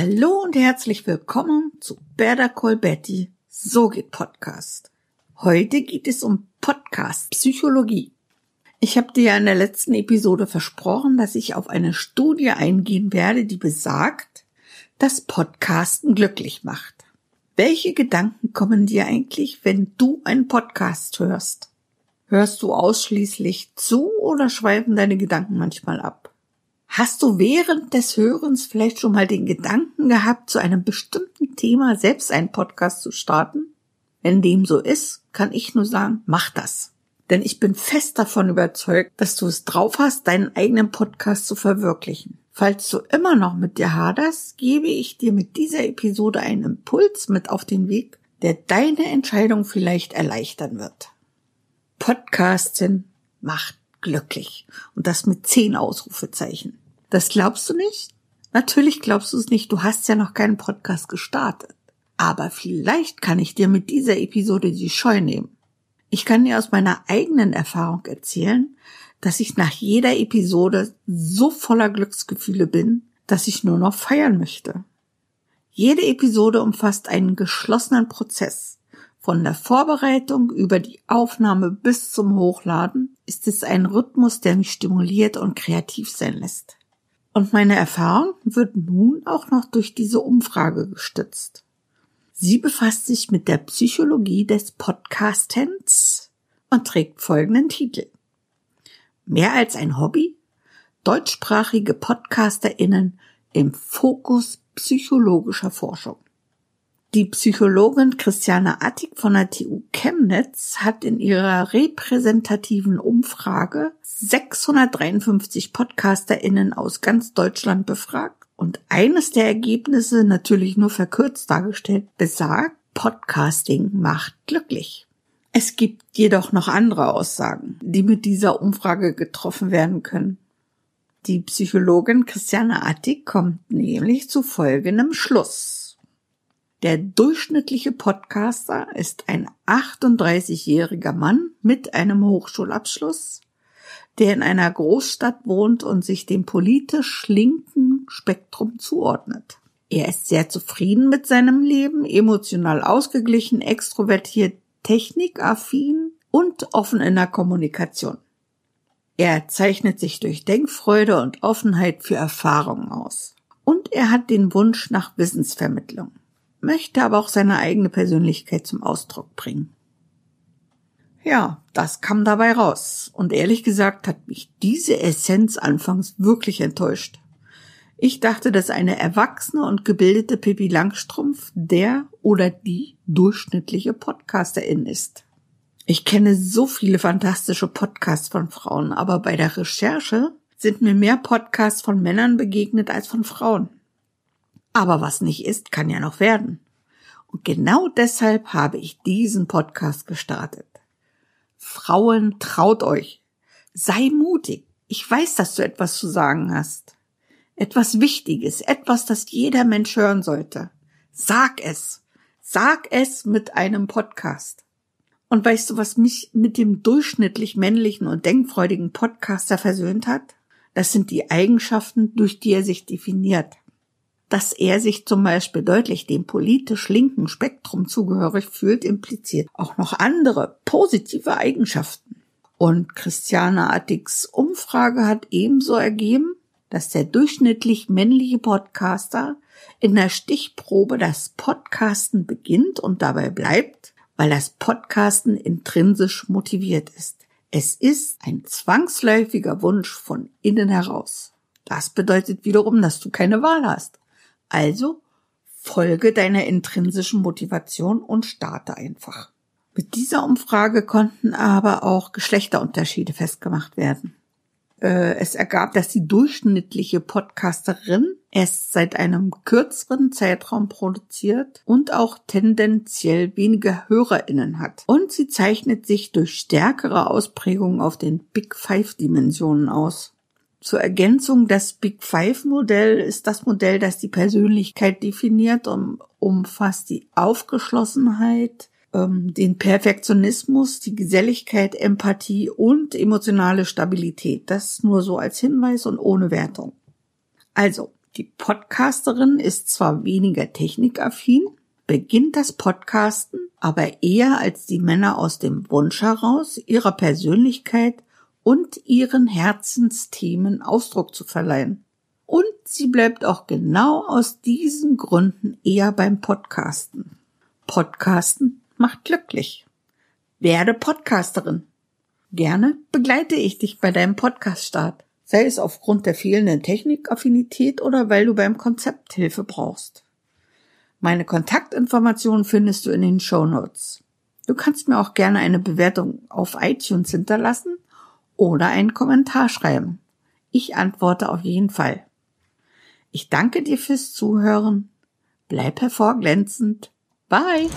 Hallo und herzlich willkommen zu Better Call Betty, so geht Podcast. Heute geht es um Podcast Psychologie. Ich habe dir ja in der letzten Episode versprochen, dass ich auf eine Studie eingehen werde, die besagt, dass Podcasten glücklich macht. Welche Gedanken kommen dir eigentlich, wenn du einen Podcast hörst? Hörst du ausschließlich zu oder schweifen deine Gedanken manchmal ab? Hast du während des Hörens vielleicht schon mal den Gedanken gehabt, zu einem bestimmten Thema selbst einen Podcast zu starten? Wenn dem so ist, kann ich nur sagen, mach das. Denn ich bin fest davon überzeugt, dass du es drauf hast, deinen eigenen Podcast zu verwirklichen. Falls du immer noch mit dir haderst, gebe ich dir mit dieser Episode einen Impuls mit auf den Weg, der deine Entscheidung vielleicht erleichtern wird. Podcasten macht glücklich. Und das mit zehn Ausrufezeichen. Das glaubst du nicht? Natürlich glaubst du es nicht. Du hast ja noch keinen Podcast gestartet. Aber vielleicht kann ich dir mit dieser Episode die Scheu nehmen. Ich kann dir aus meiner eigenen Erfahrung erzählen, dass ich nach jeder Episode so voller Glücksgefühle bin, dass ich nur noch feiern möchte. Jede Episode umfasst einen geschlossenen Prozess. Von der Vorbereitung über die Aufnahme bis zum Hochladen ist es ein Rhythmus, der mich stimuliert und kreativ sein lässt. Und meine Erfahrung wird nun auch noch durch diese Umfrage gestützt. Sie befasst sich mit der Psychologie des Podcastens und trägt folgenden Titel. Mehr als ein Hobby? Deutschsprachige PodcasterInnen im Fokus psychologischer Forschung. Die Psychologin Christiane Attig von der TU Chemnitz hat in ihrer repräsentativen Umfrage 653 PodcasterInnen aus ganz Deutschland befragt und eines der Ergebnisse, natürlich nur verkürzt dargestellt, besagt, Podcasting macht glücklich. Es gibt jedoch noch andere Aussagen, die mit dieser Umfrage getroffen werden können. Die Psychologin Christiane Attig kommt nämlich zu folgendem Schluss. Der durchschnittliche Podcaster ist ein 38-jähriger Mann mit einem Hochschulabschluss, der in einer Großstadt wohnt und sich dem politisch linken Spektrum zuordnet. Er ist sehr zufrieden mit seinem Leben, emotional ausgeglichen, extrovertiert, technikaffin und offen in der Kommunikation. Er zeichnet sich durch Denkfreude und Offenheit für Erfahrungen aus. Und er hat den Wunsch nach Wissensvermittlung möchte aber auch seine eigene Persönlichkeit zum Ausdruck bringen. Ja, das kam dabei raus. Und ehrlich gesagt hat mich diese Essenz anfangs wirklich enttäuscht. Ich dachte, dass eine erwachsene und gebildete Pippi Langstrumpf der oder die durchschnittliche Podcasterin ist. Ich kenne so viele fantastische Podcasts von Frauen, aber bei der Recherche sind mir mehr Podcasts von Männern begegnet als von Frauen. Aber was nicht ist, kann ja noch werden. Und genau deshalb habe ich diesen Podcast gestartet. Frauen, traut euch. Sei mutig. Ich weiß, dass du etwas zu sagen hast. Etwas Wichtiges, etwas, das jeder Mensch hören sollte. Sag es. Sag es mit einem Podcast. Und weißt du, was mich mit dem durchschnittlich männlichen und denkfreudigen Podcaster versöhnt hat? Das sind die Eigenschaften, durch die er sich definiert dass er sich zum Beispiel deutlich dem politisch linken Spektrum zugehörig fühlt, impliziert auch noch andere positive Eigenschaften. Und Christiane Attigs Umfrage hat ebenso ergeben, dass der durchschnittlich männliche Podcaster in der Stichprobe das Podcasten beginnt und dabei bleibt, weil das Podcasten intrinsisch motiviert ist. Es ist ein zwangsläufiger Wunsch von innen heraus. Das bedeutet wiederum, dass du keine Wahl hast. Also folge deiner intrinsischen Motivation und starte einfach. Mit dieser Umfrage konnten aber auch Geschlechterunterschiede festgemacht werden. Äh, es ergab, dass die durchschnittliche Podcasterin erst seit einem kürzeren Zeitraum produziert und auch tendenziell weniger HörerInnen hat. Und sie zeichnet sich durch stärkere Ausprägungen auf den Big Five Dimensionen aus. Zur Ergänzung, das Big Five Modell ist das Modell, das die Persönlichkeit definiert und umfasst die Aufgeschlossenheit, ähm, den Perfektionismus, die Geselligkeit, Empathie und emotionale Stabilität. Das nur so als Hinweis und ohne Wertung. Also, Die Podcasterin ist zwar weniger technikaffin, beginnt das Podcasten aber eher als die Männer aus dem Wunsch heraus, ihrer Persönlichkeit und ihren Herzensthemen Ausdruck zu verleihen. Und sie bleibt auch genau aus diesen Gründen eher beim Podcasten. Podcasten macht glücklich. Werde Podcasterin. Gerne begleite ich dich bei deinem Podcaststart, sei es aufgrund der fehlenden Technikaffinität oder weil du beim Konzept Hilfe brauchst. Meine Kontaktinformationen findest du in den Show Notes. Du kannst mir auch gerne eine Bewertung auf iTunes hinterlassen oder einen Kommentar schreiben. Ich antworte auf jeden Fall. Ich danke dir fürs Zuhören. Bleib hervorglänzend. Bye.